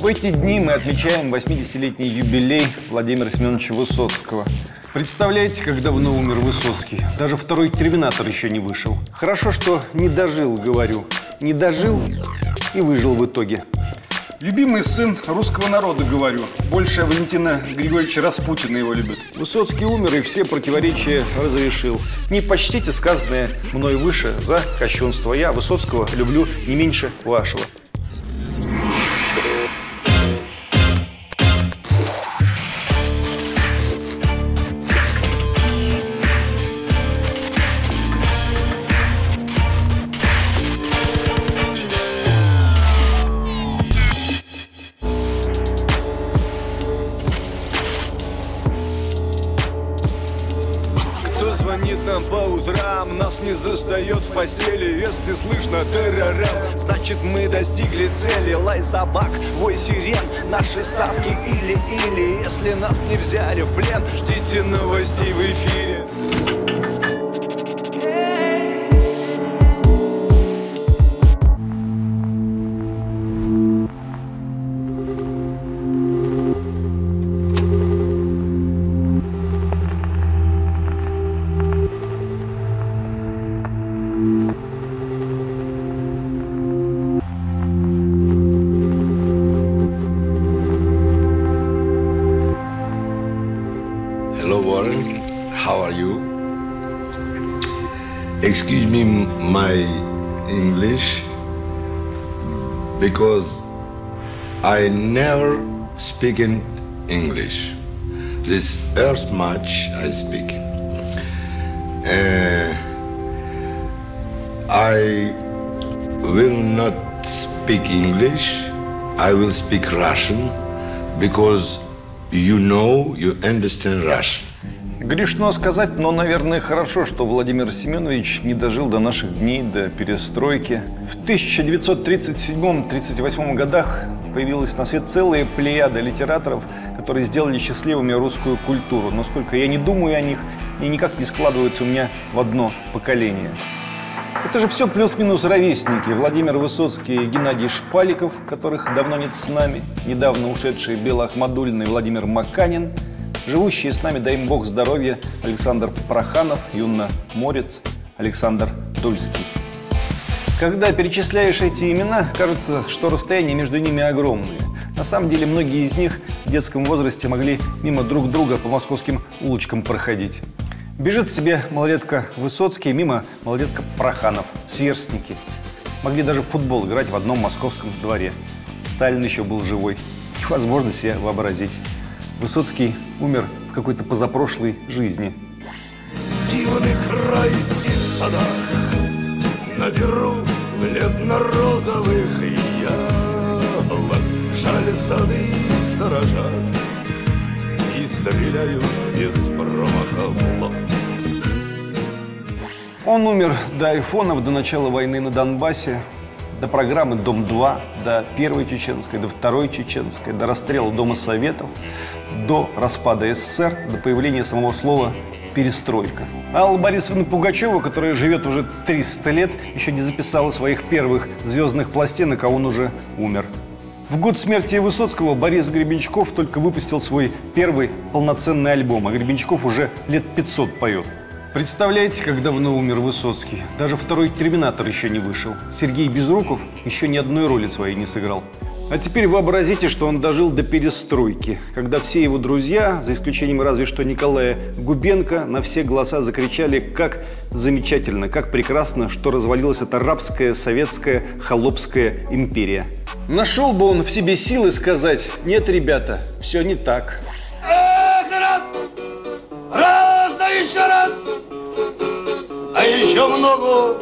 В эти дни мы отмечаем 80-летний юбилей Владимира Семеновича Высоцкого. Представляете, как давно умер Высоцкий? Даже второй терминатор еще не вышел. Хорошо, что не дожил, говорю. Не дожил и выжил в итоге. Любимый сын русского народа, говорю. Больше Валентина Григорьевича Распутина его любит. Высоцкий умер и все противоречия разрешил. Не почтите сказанное мной выше за кощунство. Я Высоцкого люблю не меньше вашего. Застает в постели Если слышно террорем, значит мы достигли цели. Лай собак, вой сирен, наши ставки или-или. Если нас не взяли в плен, ждите новостей в эфире speak in English. This earth much I speak. Uh, I will not speak English. I will speak Russian because you know, you understand Russian. Грешно сказать, но, наверное, хорошо, что Владимир Семенович не дожил до наших дней, до перестройки. В 1937-38 годах появилась на свет целая плеяда литераторов, которые сделали счастливыми русскую культуру. Но сколько я не думаю о них, и никак не складываются у меня в одно поколение. Это же все плюс-минус ровесники. Владимир Высоцкий и Геннадий Шпаликов, которых давно нет с нами, недавно ушедший и Владимир Маканин, живущие с нами, дай им бог здоровья, Александр Проханов, Юна Морец, Александр Дульский. Когда перечисляешь эти имена, кажется, что расстояние между ними огромное. На самом деле, многие из них в детском возрасте могли мимо друг друга по московским улочкам проходить. Бежит себе малолетка Высоцкий, мимо малолетка Проханов, сверстники. Могли даже в футбол играть в одном московском дворе. Сталин еще был живой. Невозможно себе вообразить. Высоцкий умер в какой-то позапрошлой жизни. Райских садах На перу бледно-розовых яблок Жали сады сторожа И стреляют без промаха в лоб. Он умер до айфонов, до начала войны на Донбассе, до программы «Дом-2», до первой чеченской, до второй чеченской, до расстрела Дома Советов, до распада СССР, до появления самого слова «перестройка». Алла Борисовна Пугачева, которая живет уже 300 лет, еще не записала своих первых звездных пластинок, а он уже умер. В год смерти Высоцкого Борис Гребенщиков только выпустил свой первый полноценный альбом, а Гребенщиков уже лет 500 поет. Представляете, как давно умер Высоцкий? Даже второй «Терминатор» еще не вышел. Сергей Безруков еще ни одной роли своей не сыграл. А теперь вообразите, что он дожил до перестройки, когда все его друзья, за исключением разве что Николая Губенко, на все голоса закричали, как замечательно, как прекрасно, что развалилась эта рабская, советская, холопская империя. Нашел бы он в себе силы сказать, нет, ребята, все не так. Эх, раз, раз, да еще раз, а еще много,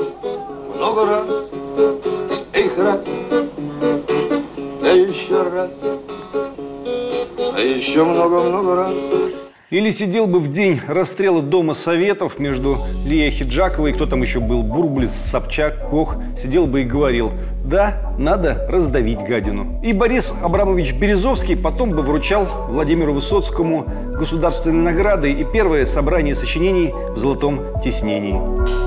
много раз. Эх, раз, раз, а еще много-много раз. Или сидел бы в день расстрела Дома Советов между Лией Хиджаковой, кто там еще был, Бурбулис, Собчак, Кох, сидел бы и говорил, да, надо раздавить гадину. И Борис Абрамович Березовский потом бы вручал Владимиру Высоцкому государственные награды и первое собрание сочинений в золотом тиснении.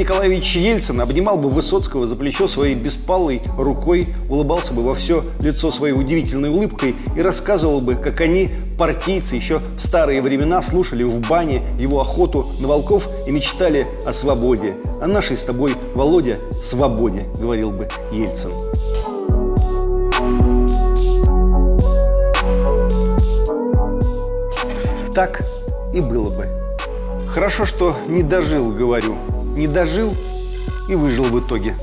Николаевич Ельцин обнимал бы Высоцкого за плечо своей беспалой рукой, улыбался бы во все лицо своей удивительной улыбкой и рассказывал бы, как они, партийцы, еще в старые времена слушали в бане его охоту на волков и мечтали о свободе. О нашей с тобой, Володя, свободе, говорил бы Ельцин. Так и было бы. Хорошо, что не дожил, говорю. Не дожил и выжил в итоге.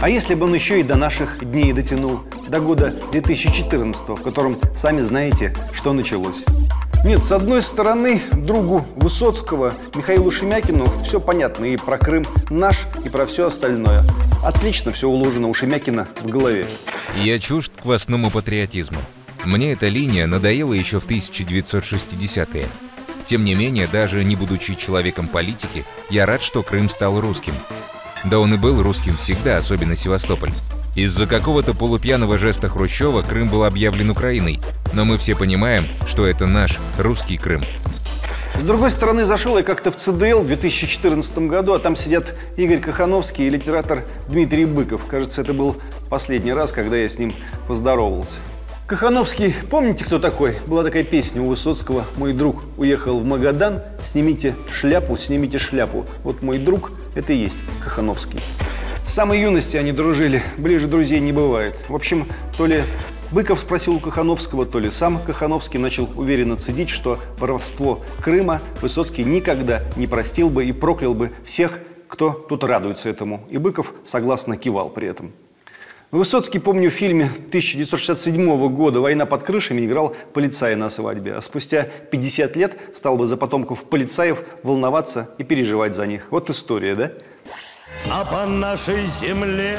А если бы он еще и до наших дней дотянул, до года 2014, в котором сами знаете, что началось. Нет, с одной стороны, другу Высоцкого, Михаилу Шемякину, все понятно и про Крым наш, и про все остальное. Отлично все уложено у Шемякина в голове. Я чужд квасному патриотизму. Мне эта линия надоела еще в 1960-е. Тем не менее, даже не будучи человеком политики, я рад, что Крым стал русским. Да он и был русским всегда, особенно Севастополь. Из-за какого-то полупьяного жеста Хрущева Крым был объявлен Украиной, но мы все понимаем, что это наш русский Крым. С другой стороны, зашел я как-то в ЦДЛ в 2014 году, а там сидят Игорь Кахановский и литератор Дмитрий Быков. Кажется, это был последний раз, когда я с ним поздоровался. Кахановский, помните, кто такой? Была такая песня у Высоцкого «Мой друг уехал в Магадан, снимите шляпу, снимите шляпу». Вот мой друг – это и есть Кахановский. С самой юности они дружили, ближе друзей не бывает. В общем, то ли Быков спросил у Кахановского, то ли сам Кахановский начал уверенно цедить, что воровство Крыма Высоцкий никогда не простил бы и проклял бы всех, кто тут радуется этому. И Быков согласно кивал при этом. Высоцкий, помню, в фильме 1967 года «Война под крышами» играл полицая на свадьбе, а спустя 50 лет стал бы за потомков полицаев волноваться и переживать за них. Вот история, да? А по нашей земле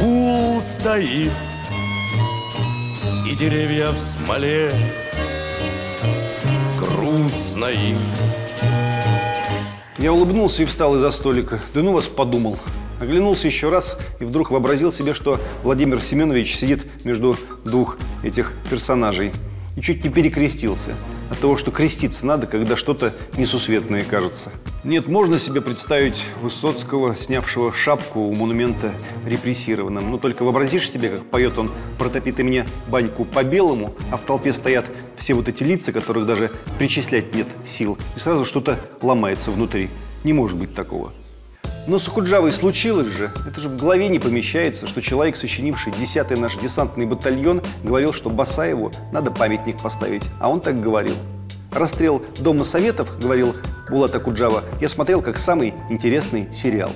гул стоит, И деревья в смоле грустно им. Я улыбнулся и встал из-за столика. Да ну вас подумал. Оглянулся еще раз и вдруг вообразил себе, что Владимир Семенович сидит между двух этих персонажей. И чуть не перекрестился от того, что креститься надо, когда что-то несусветное кажется. Нет, можно себе представить Высоцкого, снявшего шапку у монумента репрессированным. Но только вообразишь себе, как поет он «Протопи ты мне баньку по-белому», а в толпе стоят все вот эти лица, которых даже причислять нет сил. И сразу что-то ломается внутри. Не может быть такого. Но с Худжавой случилось же. Это же в голове не помещается, что человек, сочинивший 10-й наш десантный батальон, говорил, что Басаеву надо памятник поставить. А он так говорил. Расстрел Дома Советов, говорил Булата Куджава, я смотрел как самый интересный сериал.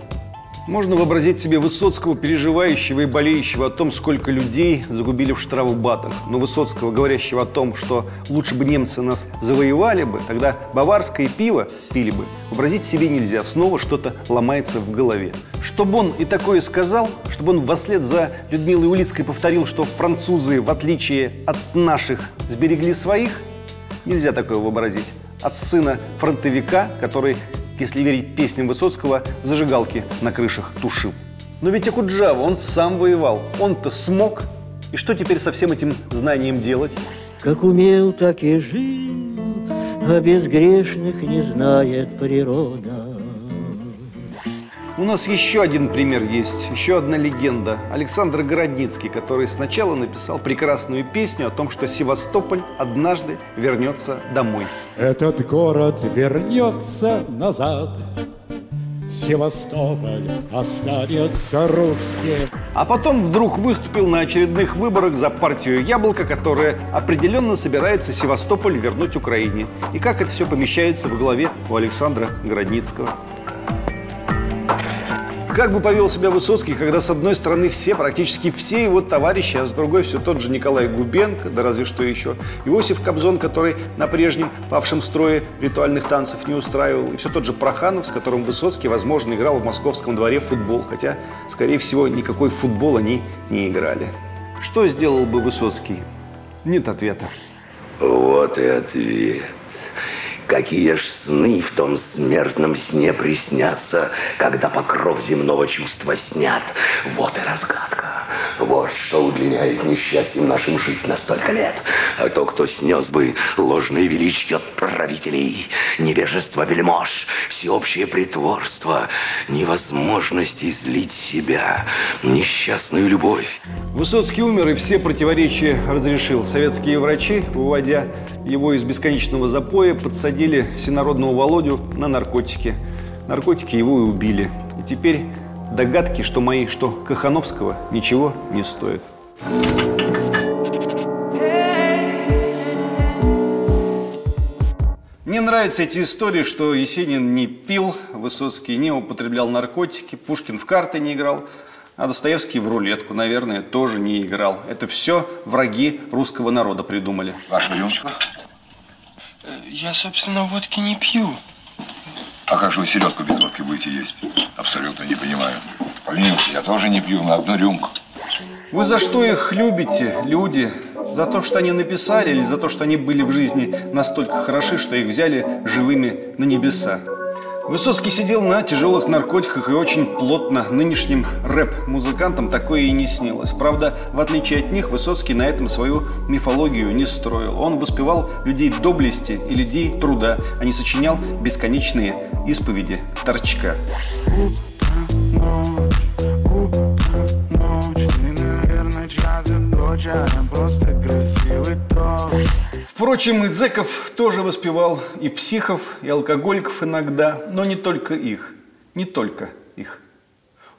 Можно вообразить себе Высоцкого, переживающего и болеющего о том, сколько людей загубили в штрафбатах. Но Высоцкого, говорящего о том, что лучше бы немцы нас завоевали бы, тогда баварское пиво пили бы. Вообразить себе нельзя, снова что-то ломается в голове. Чтобы он и такое сказал, чтобы он вслед за Людмилой Улицкой повторил, что французы, в отличие от наших, сберегли своих, нельзя такое вообразить. От сына фронтовика, который если верить песням Высоцкого, зажигалки на крышах тушил. Но ведь Акуджава, он сам воевал, он-то смог. И что теперь со всем этим знанием делать? Как умел, так и жил, а безгрешных не знает природа. У нас еще один пример есть, еще одна легенда. Александр Городницкий, который сначала написал прекрасную песню о том, что Севастополь однажды вернется домой. Этот город вернется назад, Севастополь останется русским. А потом вдруг выступил на очередных выборах за партию «Яблоко», которая определенно собирается Севастополь вернуть Украине. И как это все помещается в голове у Александра Городницкого. Как бы повел себя Высоцкий, когда с одной стороны все, практически все его товарищи, а с другой все тот же Николай Губенко, да разве что еще, Иосиф Кобзон, который на прежнем павшем строе ритуальных танцев не устраивал, и все тот же Проханов, с которым Высоцкий, возможно, играл в московском дворе в футбол, хотя, скорее всего, никакой футбол они не играли. Что сделал бы Высоцкий? Нет ответа. Вот и ответ. Какие ж сны в том смертном сне приснятся, когда покров земного чувства снят. Вот и разгадка. Вот что удлиняет несчастьем нашим жизнь на столько лет. А то, кто снес бы ложное величие правителей, невежество вельмож, всеобщее притворство, невозможность излить себя, несчастную любовь. Высоцкий умер и все противоречия разрешил. Советские врачи, выводя его из бесконечного запоя, подсадили всенародного Володю на наркотики. Наркотики его и убили. И теперь догадки, что мои, что Кахановского, ничего не стоят. Мне нравятся эти истории, что Есенин не пил, Высоцкий не употреблял наркотики, Пушкин в карты не играл, а Достоевский в рулетку, наверное, тоже не играл. Это все враги русского народа придумали. Вашу рюмочку? Я, собственно, водки не пью. А как же вы селедку без водки будете есть? Абсолютно не понимаю. Помилуйте, я тоже не пью на одну рюмку. Вы за что их любите, люди? За то, что они написали или за то, что они были в жизни настолько хороши, что их взяли живыми на небеса? Высоцкий сидел на тяжелых наркотиках и очень плотно. Нынешним рэп-музыкантам такое и не снилось. Правда, в отличие от них, Высоцкий на этом свою мифологию не строил. Он воспевал людей доблести и людей труда, а не сочинял бесконечные исповеди торчка. Впрочем, и зэков тоже воспевал, и психов, и алкоголиков иногда, но не только их, не только их.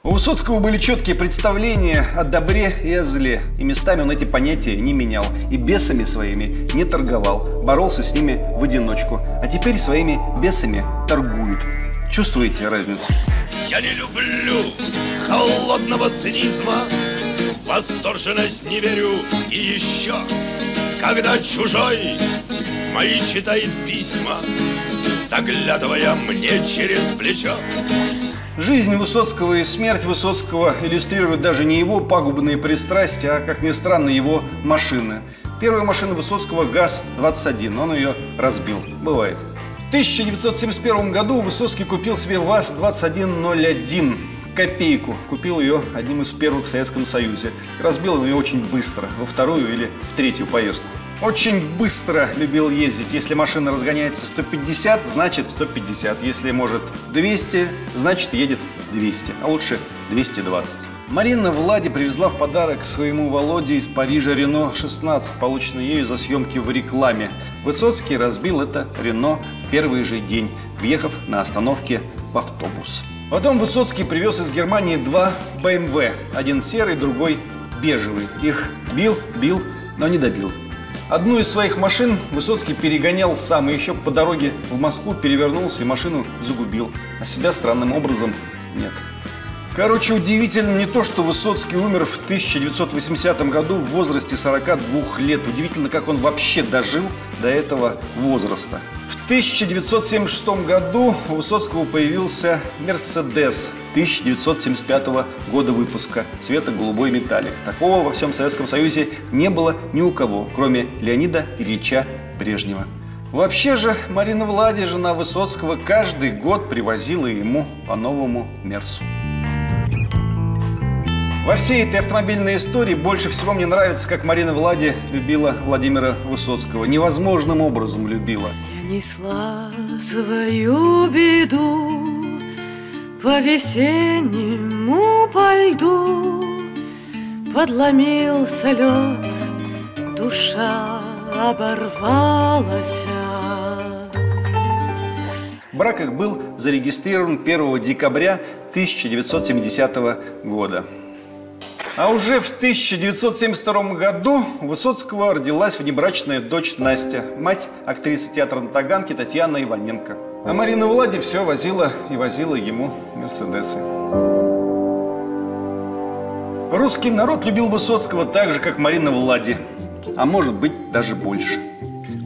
У Высоцкого были четкие представления о добре и о зле, и местами он эти понятия не менял, и бесами своими не торговал, боролся с ними в одиночку, а теперь своими бесами торгуют. Чувствуете разницу? Я не люблю холодного цинизма, восторженность не верю и еще, когда чужой мои читает письма, заглядывая мне через плечо. Жизнь Высоцкого и смерть Высоцкого иллюстрируют даже не его пагубные пристрастия, а, как ни странно, его машины. Первая машина Высоцкого ГАЗ-21, он ее разбил. Бывает. В 1971 году Высоцкий купил себе ВАЗ-2101 копейку. Купил ее одним из первых в Советском Союзе. Разбил ее очень быстро, во вторую или в третью поездку. Очень быстро любил ездить. Если машина разгоняется 150, значит 150. Если может 200, значит едет 200. А лучше 220. Марина Влади привезла в подарок своему Володе из Парижа Рено 16, полученный ею за съемки в рекламе. Высоцкий разбил это Рено в первый же день, въехав на остановке в автобус. Потом Высоцкий привез из Германии два BMW. Один серый, другой бежевый. Их бил, бил, но не добил. Одну из своих машин Высоцкий перегонял сам и еще по дороге в Москву перевернулся и машину загубил. А себя странным образом нет. Короче, удивительно не то, что Высоцкий умер в 1980 году в возрасте 42 лет. Удивительно, как он вообще дожил до этого возраста. В 1976 году у Высоцкого появился «Мерседес» 1975 года выпуска цвета голубой металлик. Такого во всем Советском Союзе не было ни у кого, кроме Леонида Ильича Брежнева. Вообще же Марина Влади, жена Высоцкого, каждый год привозила ему по новому Мерсу. Во всей этой автомобильной истории больше всего мне нравится, как Марина Влади любила Владимира Высоцкого. Невозможным образом любила. Я несла свою беду по весеннему по льду. Подломился лед, душа оборвалась. Брак их был зарегистрирован 1 декабря 1970 года. А уже в 1972 году у Высоцкого родилась внебрачная дочь Настя, мать актрисы театра на Таганке Татьяна Иваненко. А Марина Влади все возила и возила ему Мерседесы. Русский народ любил Высоцкого так же, как Марина Влади, а может быть даже больше.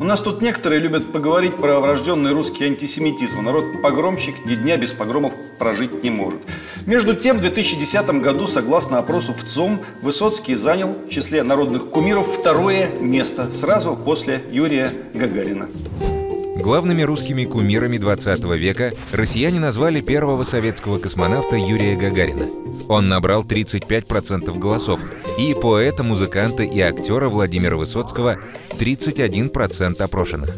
У нас тут некоторые любят поговорить про врожденный русский антисемитизм. Народ погромщик ни дня без погромов прожить не может. Между тем, в 2010 году, согласно опросу в ЦОМ, Высоцкий занял в числе народных кумиров второе место, сразу после Юрия Гагарина. Главными русскими кумирами 20 века россияне назвали первого советского космонавта Юрия Гагарина. Он набрал 35% голосов, и поэта, музыканта и актера Владимира Высоцкого 31% опрошенных.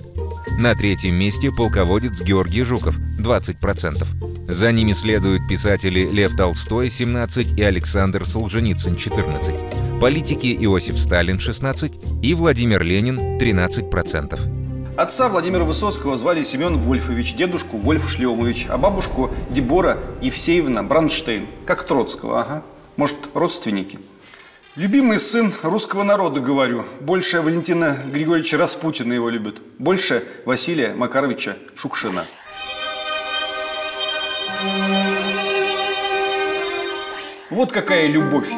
На третьем месте полководец Георгий Жуков 20%. За ними следуют писатели Лев Толстой 17 и Александр Солженицын 14, политики Иосиф Сталин 16 и Владимир Ленин 13%. Отца Владимира Высоцкого звали Семен Вольфович, дедушку Вольф Шлемович, а бабушку Дебора Евсеевна Бранштейн, как Троцкого, ага. Может, родственники? Любимый сын русского народа, говорю. Больше Валентина Григорьевича Распутина его любят. Больше Василия Макаровича Шукшина. Вот какая любовь.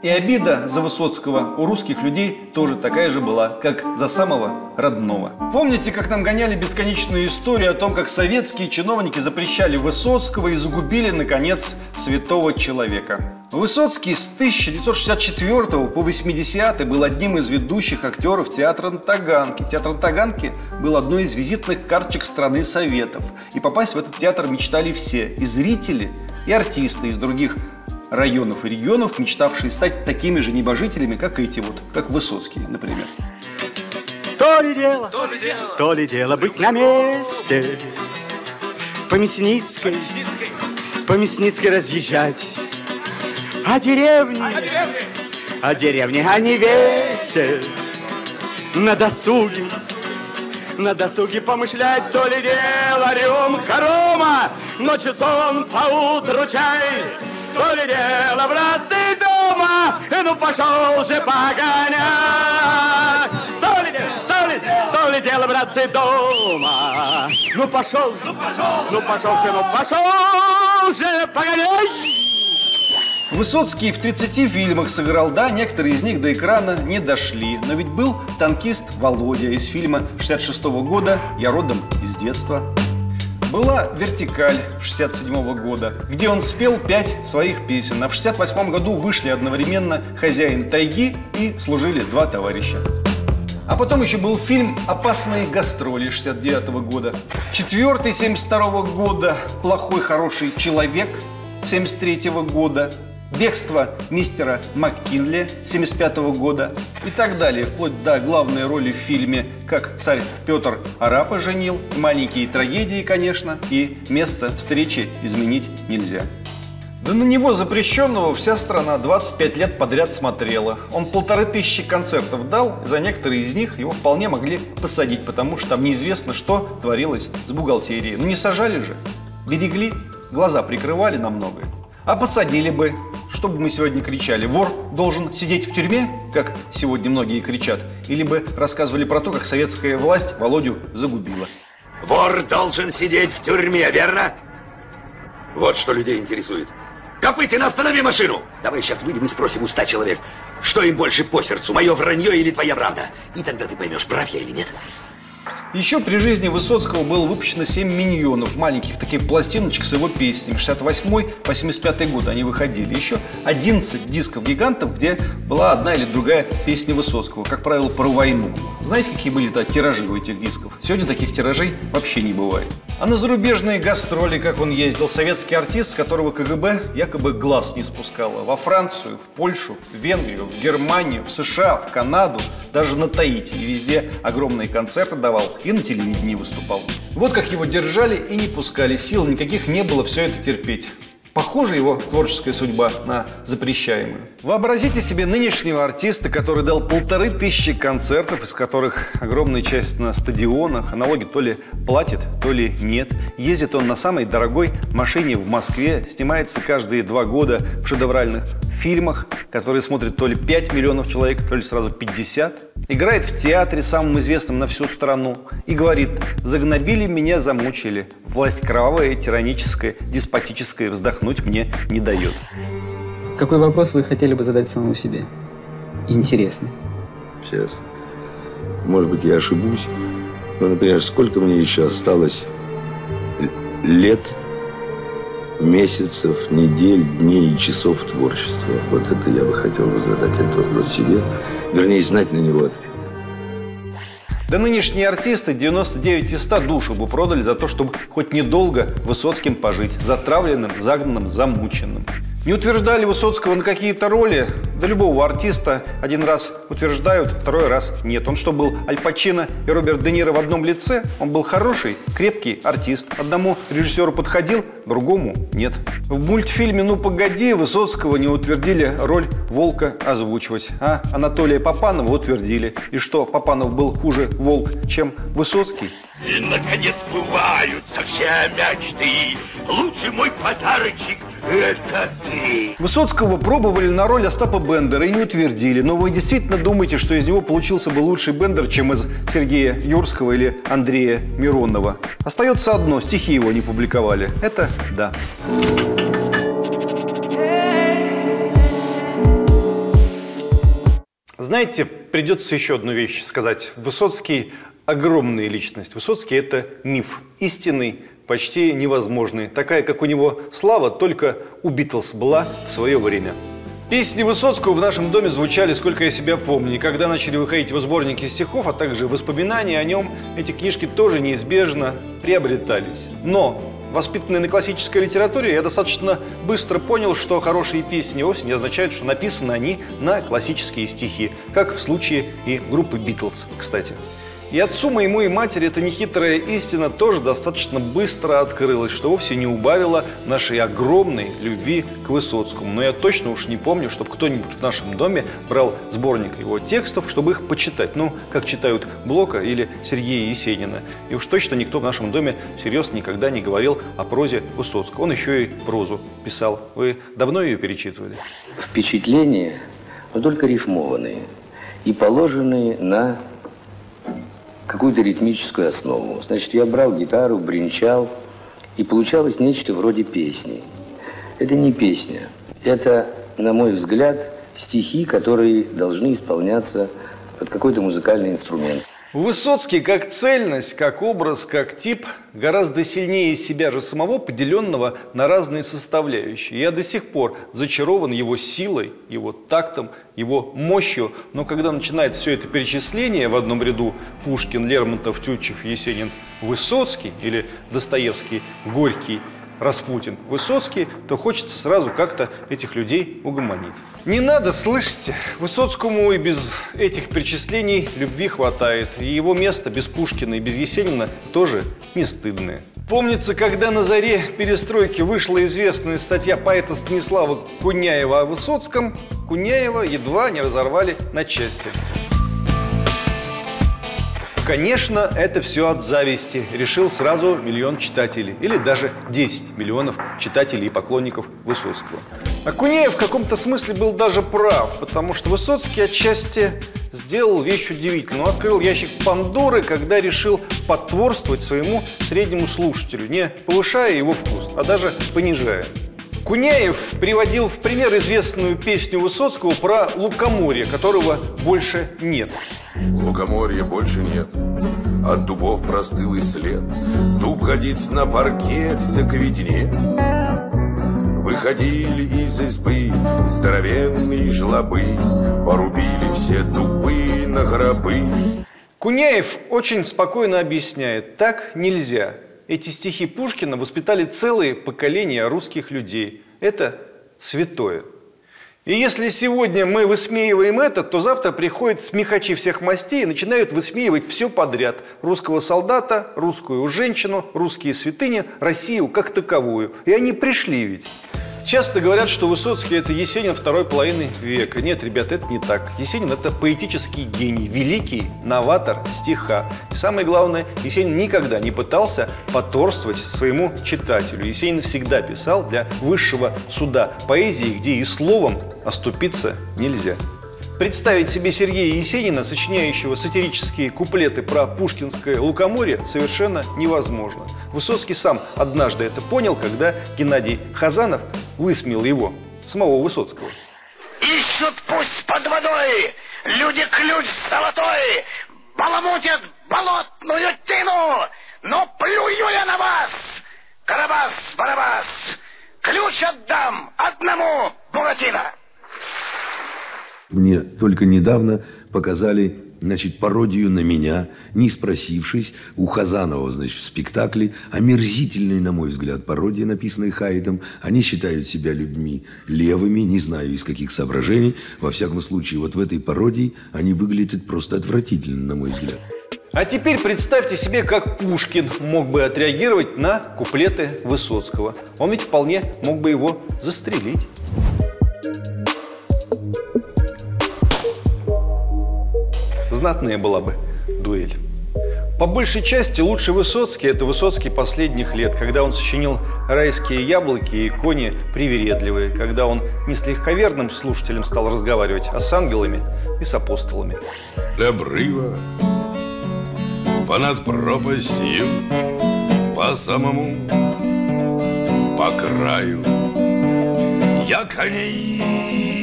И обида за Высоцкого у русских людей тоже такая же была, как за самого родного. Помните, как нам гоняли бесконечную историю о том, как советские чиновники запрещали Высоцкого и загубили, наконец, святого человека? Высоцкий с 1964 по 80 был одним из ведущих актеров театра на Таганке. Театр на Таганке был одной из визитных карточек страны Советов. И попасть в этот театр мечтали все. И зрители, и артисты из других районов и регионов, мечтавшие стать такими же небожителями, как эти вот, как Высоцкий, например. То ли дело, то ли дело, то ли дело быть на месте, по Мясницкой, по Мясницкой. разъезжать, а деревни, а деревни, а невесте, на досуге, на досуге помышлять, то ли дело. Рюмка рома, ночью сон поутру чай, то ли дело, брат, ты дома, ну пошел же погонять. То ли дело, то ли, то ли дело, брат, ты дома, ну пошел, ну пошел, ну пошел, ну пошел же погонять. Высоцкий в 30 фильмах сыграл, да, некоторые из них до экрана не дошли. Но ведь был танкист Володя из фильма 66 -го года «Я родом из детства». Была «Вертикаль» 67 -го года, где он спел пять своих песен. А в 68 году вышли одновременно «Хозяин тайги» и «Служили два товарища». А потом еще был фильм «Опасные гастроли» 69 -го года. Четвертый 72 -го года «Плохой хороший человек» 73 -го года. Бегство мистера МакКинли 75 года и так далее, вплоть до главной роли в фильме «Как царь Петр арапа женил», маленькие трагедии, конечно, и место встречи изменить нельзя. Да на него запрещенного вся страна 25 лет подряд смотрела. Он полторы тысячи концертов дал, за некоторые из них его вполне могли посадить, потому что там неизвестно, что творилось с бухгалтерией. Ну не сажали же, берегли, глаза прикрывали на многое. А посадили бы, что бы мы сегодня кричали? Вор должен сидеть в тюрьме, как сегодня многие кричат? Или бы рассказывали про то, как советская власть Володю загубила? Вор должен сидеть в тюрьме, верно? Вот что людей интересует. Копытин, останови машину! Давай сейчас выйдем и спросим у ста человек, что им больше по сердцу, мое вранье или твоя правда? И тогда ты поймешь, прав я или нет. Еще при жизни Высоцкого было выпущено 7 миньонов, маленьких таких пластиночек с его песнями. 68 по 75 год они выходили. Еще 11 дисков гигантов, где была одна или другая песня Высоцкого, как правило, про войну. Знаете, какие были -то тиражи у этих дисков? Сегодня таких тиражей вообще не бывает. А на зарубежные гастроли, как он ездил, советский артист, с которого КГБ якобы глаз не спускало. Во Францию, в Польшу, в Венгрию, в Германию, в США, в Канаду, даже на Таити. И везде огромные концерты давал и на телевидении выступал. Вот как его держали и не пускали, сил никаких не было все это терпеть. Похожа его творческая судьба на запрещаемую. Вообразите себе нынешнего артиста, который дал полторы тысячи концертов, из которых огромная часть на стадионах, аналоги то ли платит, то ли нет. Ездит он на самой дорогой машине в Москве, снимается каждые два года в шедевральных фильмах, которые смотрят то ли 5 миллионов человек, то ли сразу 50. Играет в театре, самым известным на всю страну, и говорит «Загнобили меня, замучили. Власть кровавая, тираническая, деспотическая, вздохнуть мне не дает». Какой вопрос вы хотели бы задать самому себе? Интересный. Сейчас. Может быть, я ошибусь. Но, например, сколько мне еще осталось лет месяцев, недель, дней и часов творчества. Вот это я бы хотел бы задать этот вопрос себе, вернее, знать на него ответ. Да нынешние артисты 99 из 100 душу бы продали за то, чтобы хоть недолго Высоцким пожить, затравленным, загнанным, замученным. Не утверждали Высоцкого на какие-то роли? Да любого артиста один раз утверждают, второй раз нет. Он что, был Аль Пачино и Роберт Де Ниро в одном лице? Он был хороший, крепкий артист. Одному режиссеру подходил, другому нет. В мультфильме «Ну погоди» Высоцкого не утвердили роль Волка озвучивать, а Анатолия Попанова утвердили. И что, Попанов был хуже Волк, чем Высоцкий? И, наконец, сбываются все мечты. Лучший мой подарочек – это ты. Высоцкого пробовали на роль Остапа Бендера и не утвердили. Но вы действительно думаете, что из него получился бы лучший Бендер, чем из Сергея Юрского или Андрея Миронова? Остается одно – стихи его не публиковали. Это да. Знаете, придется еще одну вещь сказать. Высоцкий – огромная личность. Высоцкий – это миф, истинный, почти невозможный. Такая, как у него слава, только у Битлз была в свое время. Песни Высоцкого в нашем доме звучали, сколько я себя помню. И когда начали выходить его сборники стихов, а также воспоминания о нем, эти книжки тоже неизбежно приобретались. Но Воспитанный на классической литературе, я достаточно быстро понял, что хорошие песни вовсе не означают, что написаны они на классические стихи, как в случае и группы «Битлз», кстати. И отцу моему и матери эта нехитрая истина тоже достаточно быстро открылась, что вовсе не убавило нашей огромной любви к Высоцкому. Но я точно уж не помню, чтобы кто-нибудь в нашем доме брал сборник его текстов, чтобы их почитать. Ну, как читают Блока или Сергея Есенина. И уж точно никто в нашем доме всерьез никогда не говорил о прозе Высоцкого. Он еще и прозу писал. Вы давно ее перечитывали? Впечатления, но только рифмованные и положенные на какую-то ритмическую основу. Значит, я брал гитару, бренчал, и получалось нечто вроде песни. Это не песня. Это, на мой взгляд, стихи, которые должны исполняться под какой-то музыкальный инструмент. Высоцкий как цельность, как образ, как тип гораздо сильнее себя же самого, поделенного на разные составляющие. Я до сих пор зачарован его силой, его тактом, его мощью, но когда начинает все это перечисление в одном ряду Пушкин, Лермонтов, Тютчев, Есенин, Высоцкий или Достоевский, Горький – Распутин, Высоцкий, то хочется сразу как-то этих людей угомонить. Не надо, слышите, Высоцкому и без этих перечислений любви хватает. И его место без Пушкина и без Есенина тоже не стыдное. Помнится, когда на заре перестройки вышла известная статья поэта Станислава Куняева о Высоцком, Куняева едва не разорвали на части. Конечно, это все от зависти. Решил сразу миллион читателей. Или даже 10 миллионов читателей и поклонников Высоцкого. Акунеев в каком-то смысле был даже прав, потому что Высоцкий отчасти сделал вещь удивительную. Открыл ящик Пандоры, когда решил потворствовать своему среднему слушателю, не повышая его вкус, а даже понижая. Куняев приводил в пример известную песню Высоцкого про лукоморье, которого больше нет. Лукоморья больше нет, от дубов простыл и след. Дуб ходить на паркет, так ведь нет. Выходили из избы здоровенные жлобы, Порубили все дубы на гробы. Куняев очень спокойно объясняет, так нельзя – эти стихи Пушкина воспитали целые поколения русских людей. Это святое. И если сегодня мы высмеиваем это, то завтра приходят смехачи всех мастей и начинают высмеивать все подряд. Русского солдата, русскую женщину, русские святыни, Россию как таковую. И они пришли ведь. Часто говорят, что Высоцкий – это Есенин второй половины века. Нет, ребята, это не так. Есенин – это поэтический гений, великий новатор стиха. И самое главное, Есенин никогда не пытался поторствовать своему читателю. Есенин всегда писал для высшего суда поэзии, где и словом оступиться нельзя. Представить себе Сергея Есенина, сочиняющего сатирические куплеты про пушкинское лукоморье, совершенно невозможно. Высоцкий сам однажды это понял, когда Геннадий Хазанов высмеял его, самого Высоцкого. Ищут пусть под водой, люди ключ золотой, баламутят болотную тину, но плюю я на вас, Карабас-Барабас, ключ отдам одному Буратино. Мне только недавно показали значит, пародию на меня, не спросившись, у Хазанова, значит, в спектакле, омерзительной, на мой взгляд, пародия, написанная Хайдом. Они считают себя людьми левыми, не знаю из каких соображений. Во всяком случае, вот в этой пародии они выглядят просто отвратительно, на мой взгляд. А теперь представьте себе, как Пушкин мог бы отреагировать на куплеты Высоцкого. Он ведь вполне мог бы его застрелить. Знатная была бы дуэль. По большей части лучший Высоцкий – это Высоцкий последних лет, когда он сочинил «Райские яблоки» и «Кони привередливые», когда он не с легковерным слушателем стал разговаривать, а с ангелами и с апостолами. Обрыва, понад пропастью, по самому, по краю. Я коней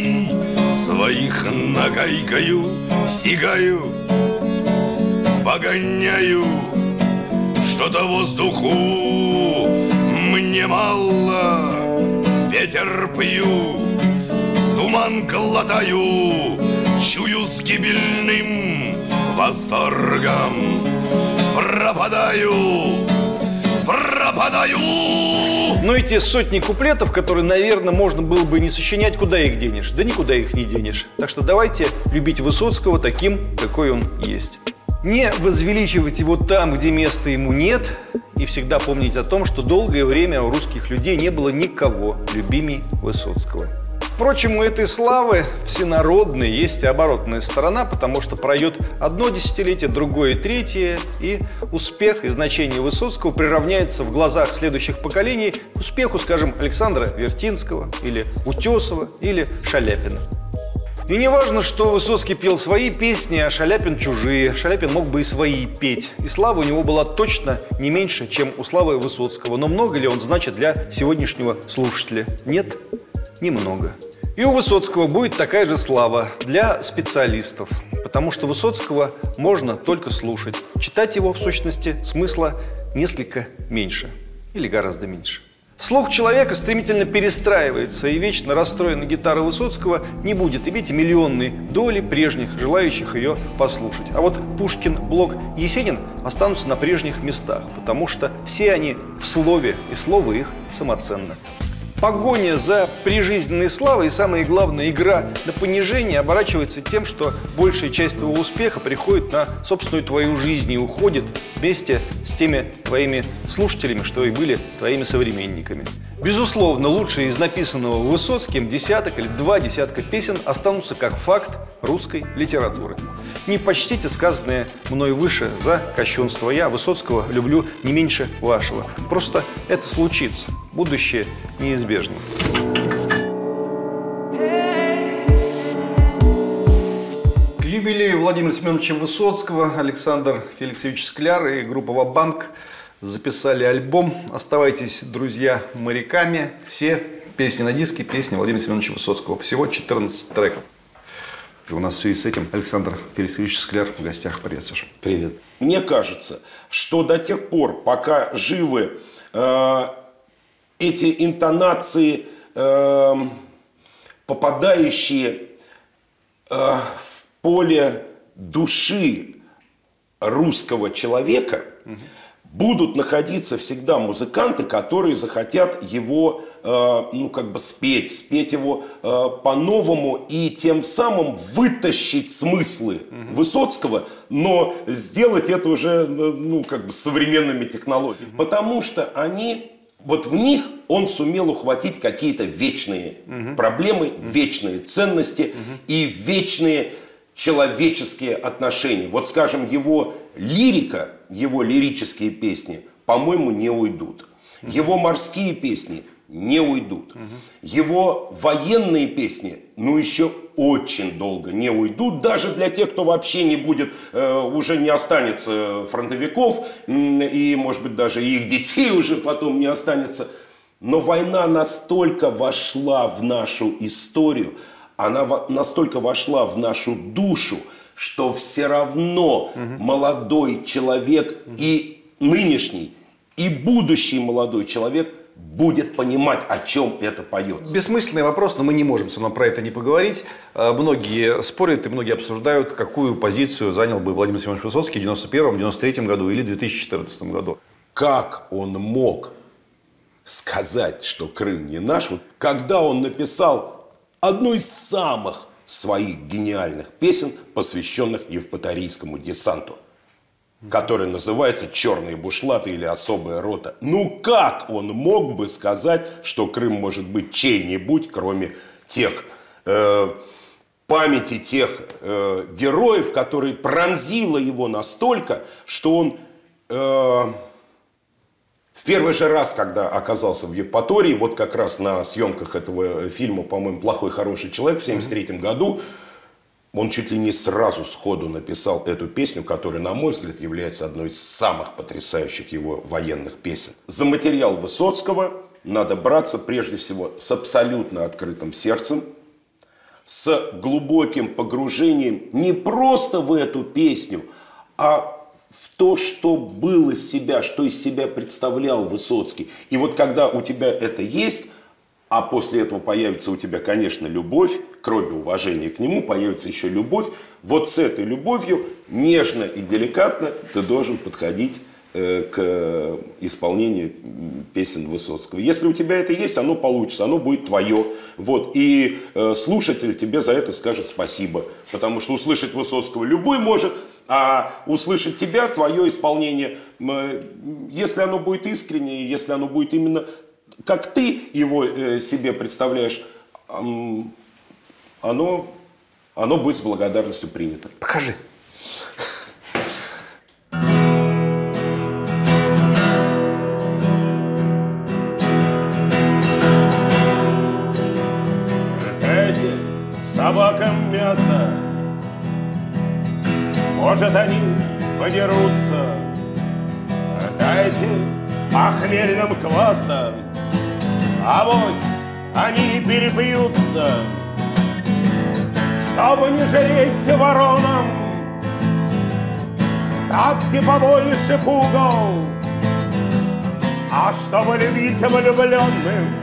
своих нагайкаю, стигаю, погоняю, что-то воздуху мне мало, ветер пью, туман глотаю, чую с гибельным восторгом, пропадаю, пропадаю. Но эти сотни куплетов, которые, наверное, можно было бы не сочинять, куда их денешь? Да никуда их не денешь. Так что давайте любить Высоцкого таким, какой он есть. Не возвеличивать его там, где места ему нет, и всегда помнить о том, что долгое время у русских людей не было никого любимей Высоцкого. Впрочем, у этой славы всенародной есть и оборотная сторона, потому что пройдет одно десятилетие, другое третье, и успех и значение Высоцкого приравняется в глазах следующих поколений к успеху, скажем, Александра Вертинского, или Утесова, или Шаляпина. И не важно, что Высоцкий пел свои песни, а Шаляпин чужие. Шаляпин мог бы и свои петь. И слава у него была точно не меньше, чем у Славы Высоцкого. Но много ли он значит для сегодняшнего слушателя? Нет, немного. И у Высоцкого будет такая же слава для специалистов. Потому что Высоцкого можно только слушать. Читать его, в сущности, смысла несколько меньше. Или гораздо меньше. Слух человека стремительно перестраивается, и вечно расстроенная гитара Высоцкого не будет иметь миллионной доли прежних, желающих ее послушать. А вот Пушкин, Блок, Есенин останутся на прежних местах, потому что все они в слове, и слово их самоценно. Погоня за прижизненной славой и, самое главное, игра на понижение оборачивается тем, что большая часть твоего успеха приходит на собственную твою жизнь и уходит вместе с теми твоими слушателями, что и были твоими современниками. Безусловно, лучшие из написанного Высоцким десяток или два десятка песен останутся как факт русской литературы. Не почтите сказанное мной выше за кощунство. Я Высоцкого люблю не меньше вашего. Просто это случится. Будущее неизбежно. К юбилею Владимира Семеновича Высоцкого Александр Феликсович Скляр и группа «Вабанк» записали альбом «Оставайтесь, друзья, моряками». Все песни на диске, песни Владимира Семеновича Высоцкого. Всего 14 треков. И у нас в связи с этим Александр Феликсович Скляр в гостях. Привет, Саша. Привет. Мне кажется, что до тех пор, пока живы э, эти интонации, э, попадающие э, в поле души русского человека, угу будут находиться всегда музыканты, которые захотят его, э, ну, как бы спеть, спеть его э, по-новому и тем самым вытащить смыслы угу. Высоцкого, но сделать это уже, э, ну, как бы современными технологиями. Угу. Потому что они, вот в них он сумел ухватить какие-то вечные угу. проблемы, вечные ценности угу. и вечные человеческие отношения. Вот, скажем, его лирика, его лирические песни, по-моему, не уйдут. Его морские песни не уйдут. Его военные песни, ну, еще очень долго не уйдут, даже для тех, кто вообще не будет, э, уже не останется фронтовиков, и, может быть, даже их детей уже потом не останется. Но война настолько вошла в нашу историю, она настолько вошла в нашу душу, что все равно угу. молодой человек угу. и нынешний, и будущий молодой человек будет понимать, о чем это поется. Бессмысленный вопрос, но мы не можем все равно про это не поговорить. Э, Многие спорят и многие обсуждают, какую позицию занял бы Владимир Семенович Высоцкий в 91 93 году или 2014 году. Как он мог сказать, что Крым не наш, вот когда он написал одну из самых своих гениальных песен, посвященных Евпаторийскому десанту, которая называется «Черные бушлаты» или «Особая рота». Ну как он мог бы сказать, что Крым может быть чей-нибудь, кроме тех э, памяти тех э, героев, которые пронзило его настолько, что он э, в первый же раз, когда оказался в Евпатории, вот как раз на съемках этого фильма, по-моему, «Плохой, хороший человек» в 1973 году, он чуть ли не сразу сходу написал эту песню, которая, на мой взгляд, является одной из самых потрясающих его военных песен. За материал Высоцкого надо браться прежде всего с абсолютно открытым сердцем, с глубоким погружением не просто в эту песню, а в то, что был из себя, что из себя представлял Высоцкий. И вот когда у тебя это есть, а после этого появится у тебя, конечно, любовь, кроме уважения к нему, появится еще любовь. Вот с этой любовью нежно и деликатно ты должен подходить э, к исполнению песен Высоцкого. Если у тебя это есть, оно получится, оно будет твое. Вот. И э, слушатель тебе за это скажет спасибо. Потому что услышать Высоцкого любой может, а услышать тебя, твое исполнение, э, если оно будет искреннее, если оно будет именно как ты его э, себе представляешь, оно, оно будет с благодарностью принято. Покажи. Подерутся. Дайте похмельным квасом, авось они перепьются. Чтобы не жалеть воронам, ставьте побольше пугал. А чтобы любить влюбленным,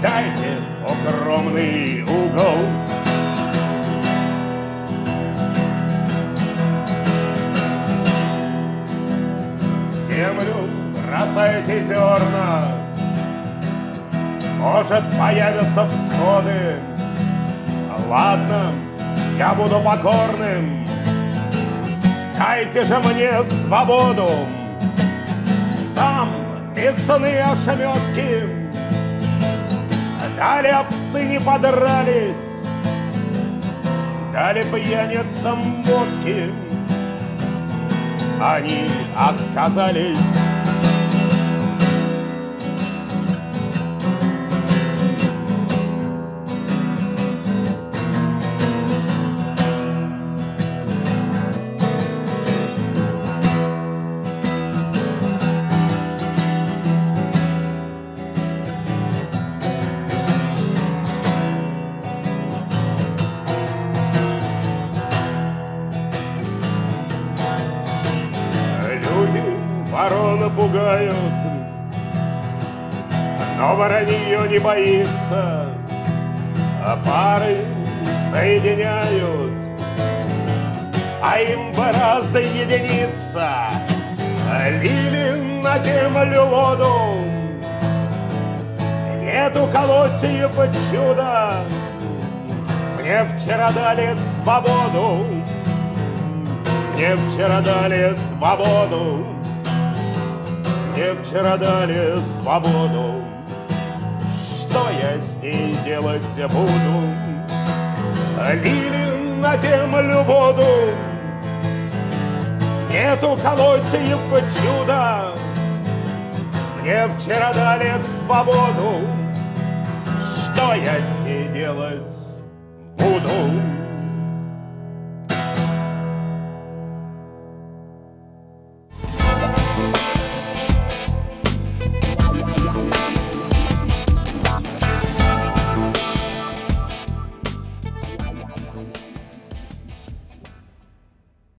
дайте укромный угол. Землю бросайте зерна, может появятся всходы. Ладно, я буду покорным, дайте же мне свободу. Сам мясные ошметки, далее псы не подрались, дали пьяницам водки. Они отказались воронье не боится, а пары соединяют, а им пора соединиться. Лили на землю воду, нету колосьев чуда. Мне вчера дали свободу, мне вчера дали свободу, мне вчера дали свободу. Что я с ней делать буду? Лили на землю воду, нету колосьев чуда. Мне вчера дали свободу, что я с ней делать буду?